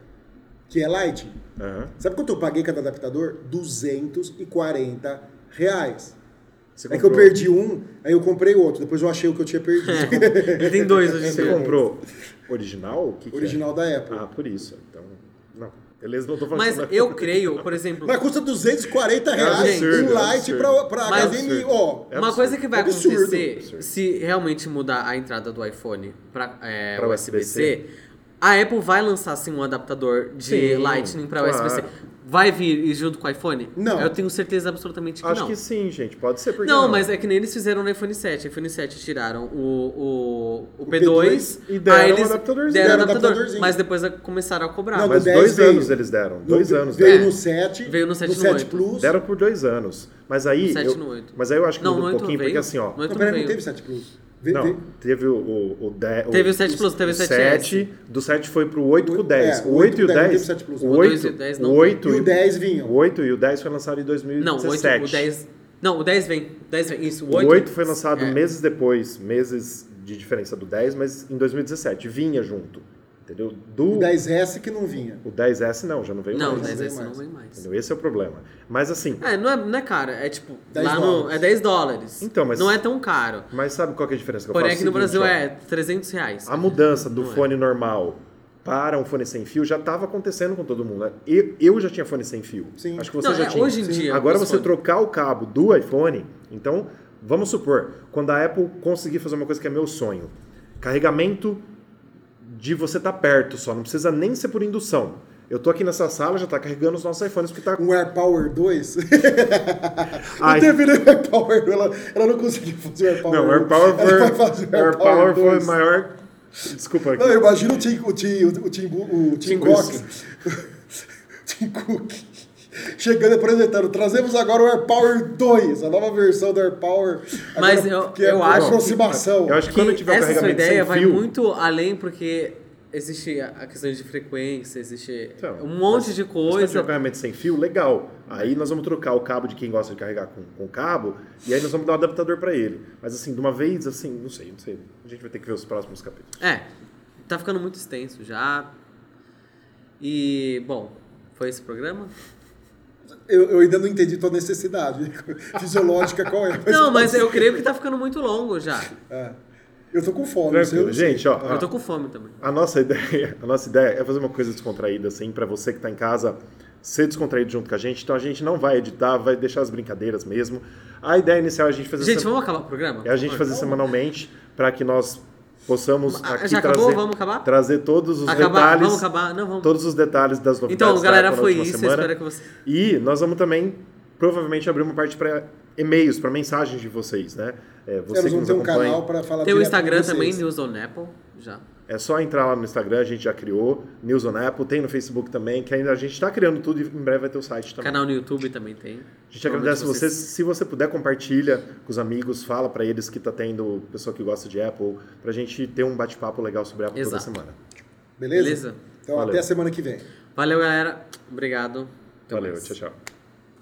Que é Lightning. Aham. Sabe quanto eu paguei cada adaptador? 240 reais. Você É que eu perdi um, aí eu comprei outro. Depois eu achei o que eu tinha perdido. Tem dois hoje em Você comprou original? Que que é? Original da Apple. Ah, por isso. Então, não. Beleza, não tô falando Mas eu creio, por exemplo, Mas custa 240 reais absurdo, um é light absurdo. pra, pra Mas- HDMI. Ó, É uma coisa que vai Absurdo. acontecer Absurdo. se realmente mudar a entrada do iPhone para é, Pra USB-C, a Apple vai lançar sim um adaptador de Sim, Lightning para claro. USB-C. Vai vir junto com o iPhone? Não. Eu tenho certeza absolutamente que Acho não. que sim, gente. Pode ser porque Não, não, mas é que nem eles fizeram no iPhone 7. iPhone 7 tiraram o, o, o P2 P2, e deram aí um eles adaptadorzinho. deram Deram adaptador, adaptadorzinho. mas depois começaram a cobrar. Não, Mas no 10 dois veio. anos eles deram. Dois no- anos. Veio É. no 7. Veio no 7 no e no 7 8. Plus. Deram por dois anos. Mas aí. No 7 eu, no 8. Mas aí eu acho que Não, muda um 8 pouquinho, veio. porque assim, ó. No 8 Não, peraí, não teve 7 Plus. Não, ve- teve o, o, o 10. Teve o 7 Plus, teve o 7S. 7, do 7 foi pro 8 pro 10. É, o 8 e o 10. não teve 7 Plus. O O 8, 2 e o 10 não o 8 E o 10 vinham. O 8 e o 10 foi lançado em Não, o 2017. 8, o 10... Não, o 10 vem. O 10 vem. Isso, o O 8... 8 foi lançado é. meses depois, meses de diferença do 10, mas em 2017. Vinha junto. Entendeu? Do, O 10S que não vinha. o 10S não, já não veio Não, o mais. 10S não não vem mais. Entendeu? Esse é o problema. Mas assim, É, não é, não é caro. É tipo, 10 lá no... dólares. É 10 dólares. Então, mas- Não é tão caro. mas sabe qual que é a diferença que eu Porém, aqui no Brasil ó, é 300 reais. A mudança do Não é. fone normal para um fone sem fio já estava acontecendo com todo mundo. né? Eu, eu já tinha fone sem fio. Sim. Acho que você Não, já é, tinha. hoje em dia, Agora você fones- trocar o cabo do iPhone, então, vamos supor, quando a Apple conseguir fazer uma coisa que é meu sonho, carregamento de você estar perto só, não precisa nem ser por indução. Eu tô aqui nessa sala, já tá carregando os nossos iPhones, porque tá Um AirPower 2. Ai. não teve nem AirPower. Ela, ela não conseguiu fazer o AirPower. Não, o AirPower foi, fazer o AirPower foi 2. o maior... Desculpa aqui. Não, eu imagino o Tim, o Tim, o Tim, o Tim, Tim Cox, Tim Cook, chegando e apresentando. Trazemos agora o AirPower 2, a nova versão do AirPower. Mas agora, eu- que é eu acho- aproximação. Eu acho que quando que tiver o essa sua carregamento ideia sem vai fio... muito além porque existe a questão de frequência, existe Então, um monte mas- de coisa. tiver o carregamento sem fio, legal. Aí nós vamos trocar o cabo de quem gosta de carregar com, com cabo e aí nós vamos dar um adaptador para ele. Mas assim, de uma vez, assim, não sei, não sei. A gente vai ter que ver os próximos capítulos. É, tá ficando muito extenso já. E, bom, foi esse programa? Eu, eu ainda não entendi tua necessidade fisiológica qual é. Não, mas eu creio que tá ficando muito longo já. É. Eu tô com fome. Tranquilo. Gente, ó, Eu tô com fome também. a nossa ideia, a nossa ideia é fazer uma coisa descontraída assim para você que tá em casa ser descontraído junto com a gente. Então a gente não vai editar, vai deixar as brincadeiras mesmo. A ideia inicial é a gente fazer Gente, sem- vamos acabar o programa? é a gente fazer semanalmente para que nós possamos Ah, aqui já trazer, acabou? Vamos acabar? trazer todos os Acabar, detalhes, vamos acabar? Não, vamos. todos os detalhes das novidades. Então, galera, foi isso. Eu espero que você. E nós vamos também, provavelmente, abrir uma parte para e-mails, para mensagens de vocês, né? É, você Nós que nos ter um acompanha. canal para falar Tem o Instagram vocês. também, News on Apple. Já. É só entrar lá no Instagram, a gente já criou, News on Apple, tem no Facebook também, que ainda a gente está criando tudo e em breve vai ter o site também. Canal no YouTube também tem. A gente agradece vocês. Se você puder, compartilha com os amigos, fala para eles que tá tendo pessoa que gosta de Apple, pra gente ter um bate-papo legal sobre Apple Exato. toda semana. Beleza? Beleza. Então Valeu. até a semana que vem. Valeu, galera. Obrigado. Até Valeu, mais. tchau, tchau.